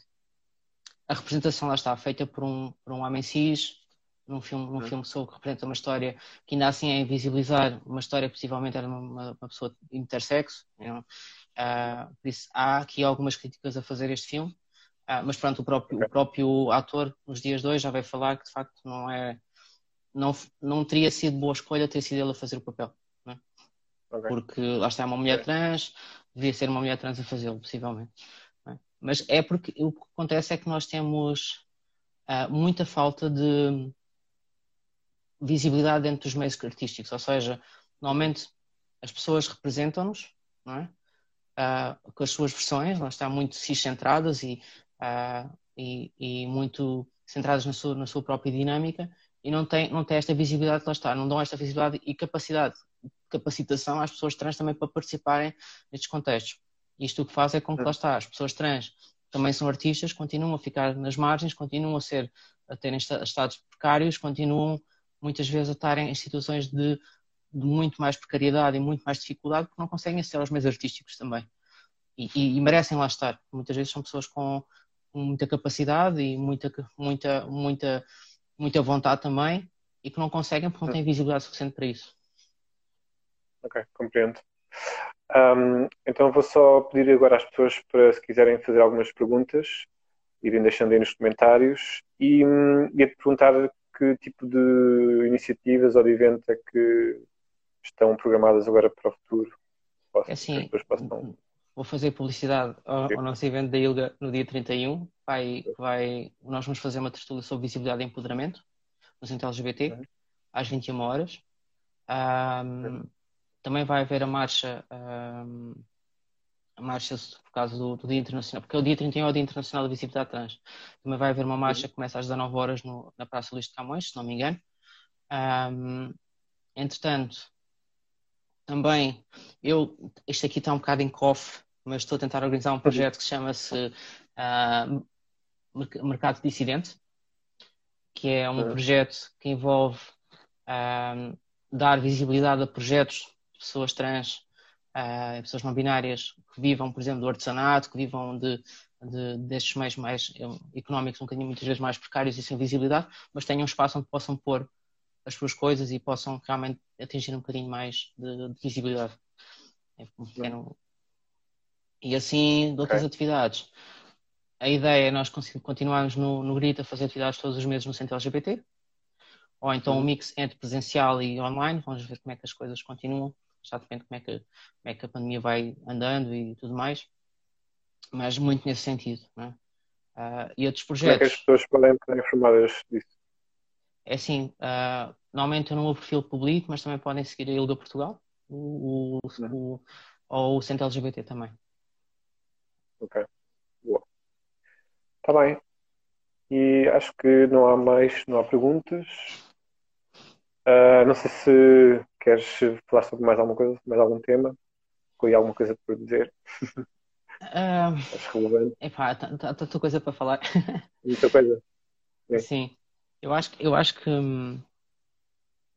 a representação lá está feita por um, por um homem cis num filme, num uhum. filme sobre que representa uma história que ainda assim é invisibilizar uma história que possivelmente era uma, uma pessoa intersexo. Uh, por isso há aqui algumas críticas a fazer este filme, uh, mas pronto, o próprio, okay. o próprio ator nos dias de hoje já vai falar que de facto não é não, não teria sido boa escolha ter sido ele a fazer o papel. É? Okay. Porque lá está uma mulher okay. trans, devia ser uma mulher trans a fazê-lo, possivelmente. É? Mas é porque o que acontece é que nós temos uh, muita falta de visibilidade dentro dos meios artísticos, ou seja, normalmente as pessoas representam-nos, não é? Uh, com as suas versões, lá está muito cis-centradas e, uh, e, e, muito centradas na sua, na sua própria dinâmica e não tem, não tem esta visibilidade lá está, não dão esta visibilidade e capacidade, capacitação às pessoas trans também para participarem nestes contextos. Isto o que faz é com que lá está, as pessoas trans também são artistas, continuam a ficar nas margens, continuam a ser, a terem estados precários, continuam muitas vezes a estarem em situações de, de, muito mais precariedade e muito mais dificuldade porque não conseguem aceder aos meios artísticos também. E, e, e merecem lá estar. Muitas vezes são pessoas com, muita capacidade e muita, muita, muita, muita vontade também e que não conseguem porque não têm visibilidade suficiente para isso. Ok, compreendo. Um, então vou só pedir agora às pessoas para se quiserem fazer algumas perguntas, irem deixando aí nos comentários e hum, ia-te perguntar que tipo de iniciativas ou de eventos é que estão programadas agora para o futuro? Posso, é assim, possam... vou fazer publicidade ao, ao, nosso evento da ILGA no dia 31. Vai, vai, nós vamos fazer uma tertúlia sobre visibilidade e empoderamento no Centro LGBT, uhum. às 21 horas. Um, uhum. Também vai haver a marcha um, a marcha por causa do, do, Dia Internacional, porque é o dia 31 é o Dia Internacional da Visibilidade Trans. Também vai haver uma marcha que começa às 19 horas no, na Praça Luís de Camões, se não me engano. Um, entretanto, também, eu, isto aqui está um bocado em cofre, mas estou a tentar organizar um projeto que chama-se uh, Mercado Dissidente, que é um projeto que envolve uh, dar visibilidade a projetos de pessoas trans uh, pessoas não binárias que vivam, por exemplo, do artesanato, que vivam de, de, destes meios mais económicos, um bocadinho muitas vezes mais precários e sem visibilidade, mas tenham um espaço onde possam pôr as suas coisas e possam realmente atingir um bocadinho mais de, de visibilidade. É um pequeno... E assim, de outras okay. atividades. A ideia é nós continuarmos no, no GRIT a fazer atividades todos os meses no Centro LGBT, ou então um mix entre presencial e online, vamos ver como é que as coisas continuam já depende como é que, como é que a pandemia vai andando e tudo mais, mas muito nesse sentido. Né? Uh, e outros projetos. Como é que as pessoas podem estar informadas disso? É assim, uh, normalmente eu no meu perfil publico, mas também podem seguir a Ilga Portugal o, o, o, ou o Centro LGBT também. Ok, boa. Está bem. E acho que não há mais, não há perguntas. Uh, não sei se queres falar sobre mais alguma coisa, mais algum tema? Ou alguma coisa para dizer? Uh, (laughs) Acho relevante. Epá, tanta tá, coisa para falar. Muita coisa. É. (laughs) Sim. Eu acho, eu acho que eu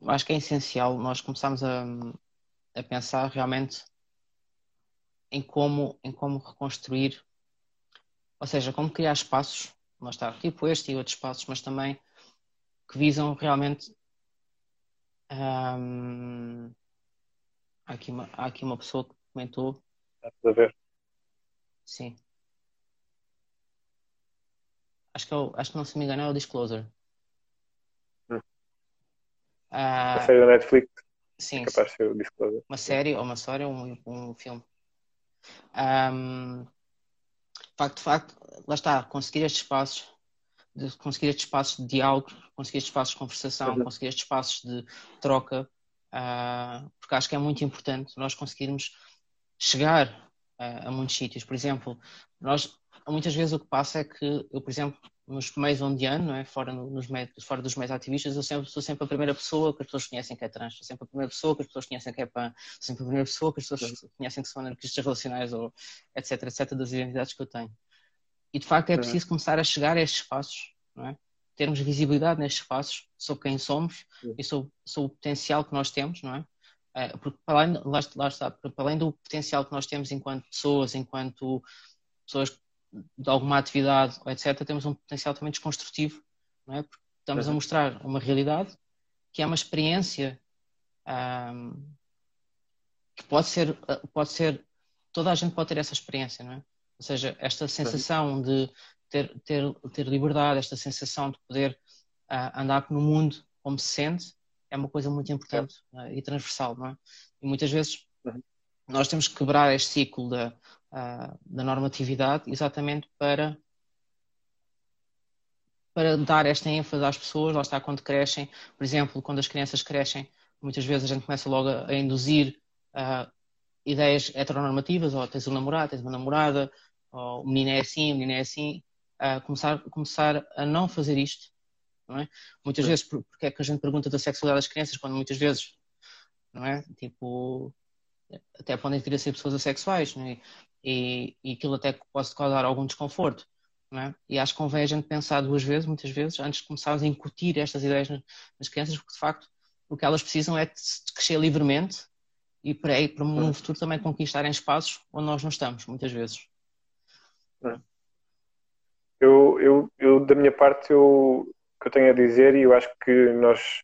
acho que é essencial nós começarmos a, a pensar realmente em como, em como reconstruir, ou seja, como criar espaços, lá está, tipo este e outros espaços, mas também que visam realmente um, há, aqui uma, há aqui uma pessoa que comentou. Está a ver? Sim. Acho que, eu, é acho que não se me engano é o Disclosure. Hum. Uh, a série da Netflix. Sim. É capaz de ser o Disclosure. Uma série, ou uma história, ou um, um filme. Um, facto, de facto, lá está, conseguir estes espaços, de conseguir estes espaços de diálogo, conseguir estes espaços de conversação, uhum. conseguir estes espaços de troca, uh, porque acho que é muito importante nós conseguirmos chegar uh, a muitos sítios. Por exemplo, nós muitas vezes o que passa é que eu, por exemplo, nos meios onde ando, não é? fora, nos meios, fora dos meios ativistas, eu sempre, sou sempre a primeira pessoa que as pessoas conhecem que é trans, sou sempre a primeira pessoa que as pessoas conhecem que é pan, sou sempre a primeira pessoa que as pessoas conhecem que são anarquistas relacionais, ou etc, etc, das identidades que eu tenho. E de facto é preciso começar a chegar a estes espaços, não é? termos visibilidade nestes espaços sobre quem somos e sobre, sobre, o potencial que nós temos, não é? Eh, porque para além, lá, lá está, para além do potencial que nós temos enquanto pessoas, enquanto pessoas de alguma atividade, etc., temos um potencial também desconstrutivo, não é? Porque estamos a mostrar uma realidade que é uma experiência um, que pode ser, pode ser, toda a gente pode ter essa experiência, não é? Ou seja, esta sensação de ter, ter, ter liberdade, esta sensação de poder uh, andar no mundo como se sente, é uma coisa muito importante uh, e transversal, não é? E muitas vezes uhum. nós temos que quebrar este ciclo da, uh, da normatividade exatamente para para dar esta ênfase às pessoas, lá está quando crescem, por exemplo, quando as crianças crescem, muitas vezes a gente começa logo a, a induzir uh, ideias heteronormativas, ou tens um namorado, tens uma namorada, ou o menino é assim, o menino é assim, uh, começar, começar a não fazer isto, não é? Muitas vezes, porque é que a gente pergunta da sexualidade das crianças, quando muitas vezes, não é? Tipo, até podem vir a ser pessoas assexuais, não é? E, e aquilo até pode causar algum desconforto. É? E acho que convém a gente pensar duas vezes, muitas vezes, antes de começarmos a incutir estas ideias nas crianças, porque de facto o que elas precisam é de crescer livremente e para, aí, para no futuro também conquistarem espaços onde nós não estamos, muitas vezes. Eu, eu, eu da minha parte, eu, o que eu tenho a dizer, e eu acho que nós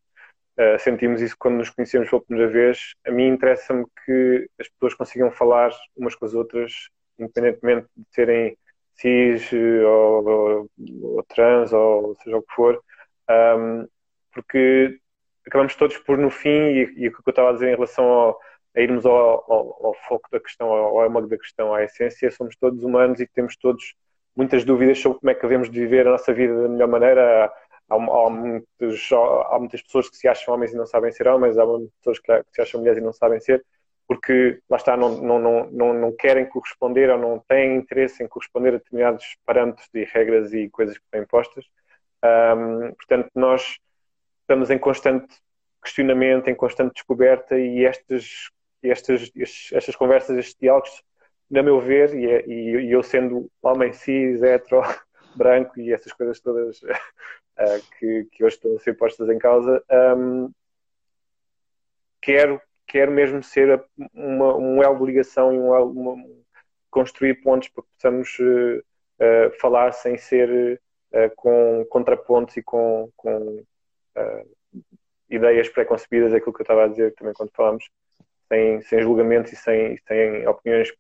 Uh, sentimos isso quando nos conhecemos pela primeira vez. A mim interessa-me que as pessoas consigam falar umas com as outras, independentemente de serem cis ou, ou, ou trans ou seja o que for, um, porque acabamos todos por, no fim, e, e o que eu estava a dizer em relação ao, a irmos ao, ao, ao, foco da questão, ao âmago da questão, à essência, somos todos humanos e temos todos muitas dúvidas sobre como é que devemos de viver a nossa vida da melhor maneira há, há, muitos, há, muitas pessoas que se acham homens e não sabem ser homens, há muitas pessoas que, se acham mulheres e não sabem ser, porque lá está, não, não, não, não, querem corresponder ou não têm interesse em corresponder a determinados parâmetros e regras e coisas que estão impostas. Um, portanto, nós estamos em constante questionamento, em constante descoberta e estas, estas, estes, estas conversas, estes diálogos, na meu ver, e, é, e, eu sendo homem cis, hetero, (laughs) branco e essas coisas todas uh, que, que, hoje estão a ser postas em causa, um, quero, quero mesmo ser uma, um elo de ligação e um elo, uma, construir pontos para que possamos uh, uh, falar sem ser com contrapontos e com, com ideias pré-concebidas, aquilo que eu estava a dizer também quando falámos, sem, sem julgamentos e sem, sem opiniões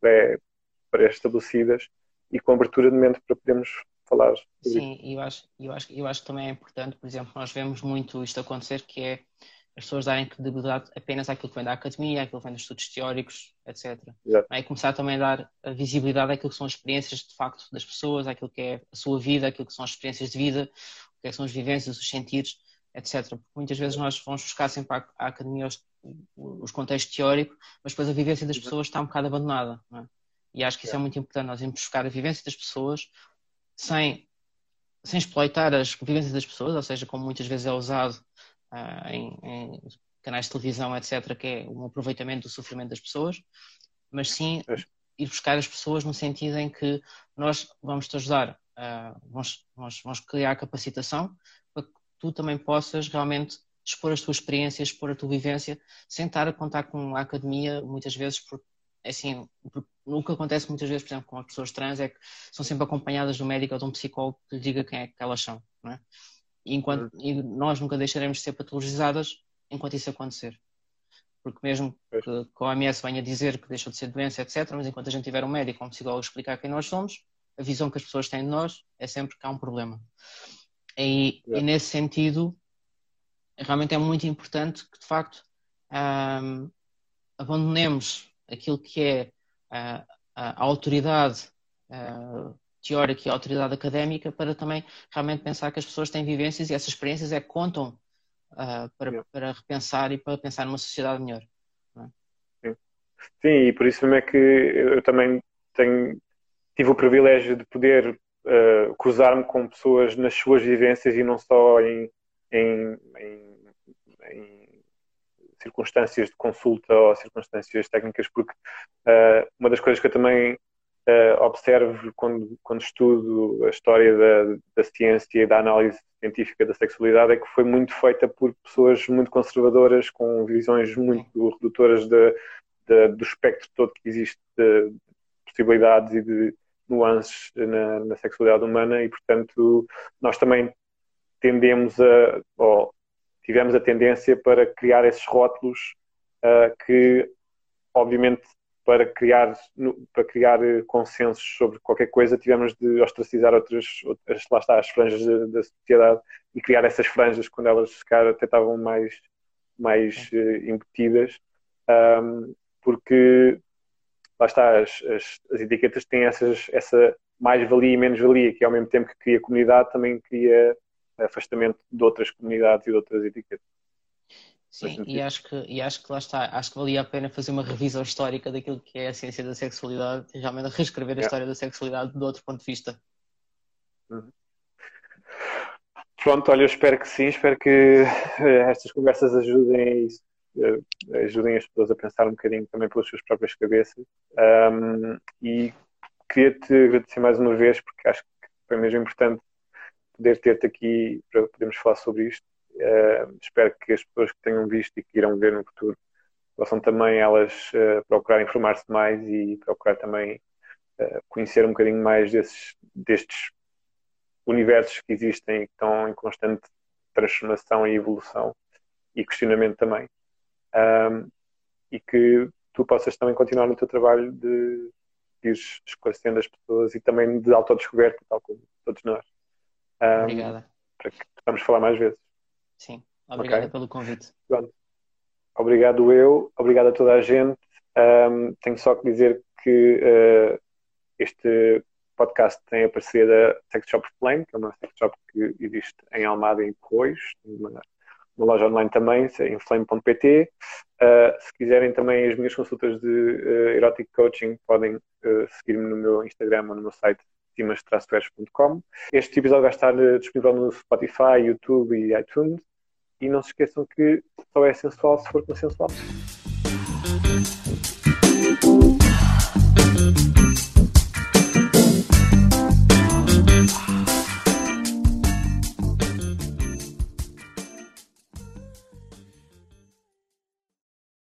pré-estabelecidas e com abertura de mente para podermos falar. Sim, eu acho, eu, acho, eu acho que também é importante, por exemplo, nós vemos muito isto acontecer, que é as pessoas darem credibilidade apenas àquilo que vem da academia, àquilo que vem dos estudos teóricos, etc. Exato. É começar também a dar a visibilidade àquilo que são as experiências de facto das pessoas, àquilo que é a sua vida, àquilo que são as experiências de vida, o que, é que são as vivências, os sentidos, etc. Porque muitas vezes nós vamos buscar sempre à, à academia os, os, contextos teóricos, mas depois a vivência das pessoas está um bocado abandonada. É? E acho que isso é muito importante, nós irmos buscar a vivência das pessoas, sem, sem exploitar as vivências das pessoas, ou seja, como muitas vezes é usado uh, em, em, canais de televisão, etc., que é um aproveitamento do sofrimento das pessoas, mas sim ir buscar as pessoas no sentido em que nós vamos te ajudar, uh, vamos, vamos, vamos criar capacitação para que tu também possas realmente expor as tuas experiências, expor a tua vivência, sem estar a contar com a academia, muitas vezes, porque assim, o que acontece muitas vezes, por exemplo, com as pessoas trans é que são sempre acompanhadas de um médico ou de um psicólogo que lhe diga quem é que elas são, não é? E, enquanto, uhum. e nós nunca deixaremos de ser patologizadas enquanto isso acontecer. Porque mesmo que, que a OMS venha dizer que deixou de ser doença, etc., mas enquanto a gente tiver um médico ou um psicólogo explicar quem nós somos, a visão que as pessoas têm de nós é sempre que há um problema. E, e nesse sentido, realmente é muito importante que, de facto, um, abandonemos aquilo que é a, a autoridade teórico e a autoridade académica para também realmente pensar que as pessoas têm vivências e essas experiências é que contam uh, para, para repensar e para pensar numa sociedade melhor. É? Sim. Sim, e por isso mesmo é que eu também tenho, tive o privilégio de poder uh, cruzar-me com pessoas nas suas vivências e não só em, em, em, em circunstâncias de consulta ou circunstâncias técnicas, porque uh, uma das coisas que eu também uh, observo quando, quando estudo a história da, da ciência e da análise científica da sexualidade é que foi muito feita por pessoas muito conservadoras, com visões muito redutoras de, de, do espectro todo que existe de possibilidades e de nuances na, na, sexualidade humana e, portanto, nós também tendemos a, ou tivemos a tendência para criar esses rótulos uh, que, obviamente, para criar, para criar consensos sobre qualquer coisa, tivemos de ostracizar outras, outras lá está, as franjas da, da sociedade e criar essas franjas quando elas se até estavam mais, mais uh, embutidas, um, porque lá está, as, as, as etiquetas têm essas, essa mais-valia e menos-valia, que ao mesmo tempo que cria comunidade, também cria afastamento de outras comunidades e de outras etiquetas. Sim, e acho, que, e acho que lá está, acho que valia a pena fazer uma revisão histórica daquilo que é a ciência da sexualidade e realmente reescrever a história da sexualidade de outro ponto de vista. Uhum. Pronto, olha, eu espero que sim, espero que uh, estas conversas ajudem isso uh, ajudem as pessoas a pensar um bocadinho também pelas suas próprias cabeças. Um, e queria-te agradecer mais uma vez, porque acho que foi mesmo importante poder ter-te aqui para podermos falar sobre isto. Uh, espero que as pessoas que tenham visto e que irão ver no futuro possam também elas uh, procurar informar-se mais e procurar também uh, conhecer um bocadinho mais desses, destes universos que existem e que estão em constante transformação e evolução e questionamento também um, e que tu possas também continuar no teu trabalho de ir esclarecendo as pessoas e também de autodescoberta, tal como todos nós. Um, Obrigada. Para que possamos falar mais vezes. Sim, obrigada okay? pelo convite. Pronto. Obrigado eu, obrigado a toda a gente. Um, tenho só que dizer que uh, este podcast tem a parceria da Sex Shop Flame, que é uma sex shop que existe em Almada e em Correios, uma uma loja online também, em flame.pt. Uh, se quiserem também as minhas consultas de uh, erotic coaching, podem seguir-me no meu Instagram ou no meu site simas-com. Este episódio vai estar uh, disponível no Spotify, YouTube e iTunes. E não se esqueçam que só é sensual se for consensual.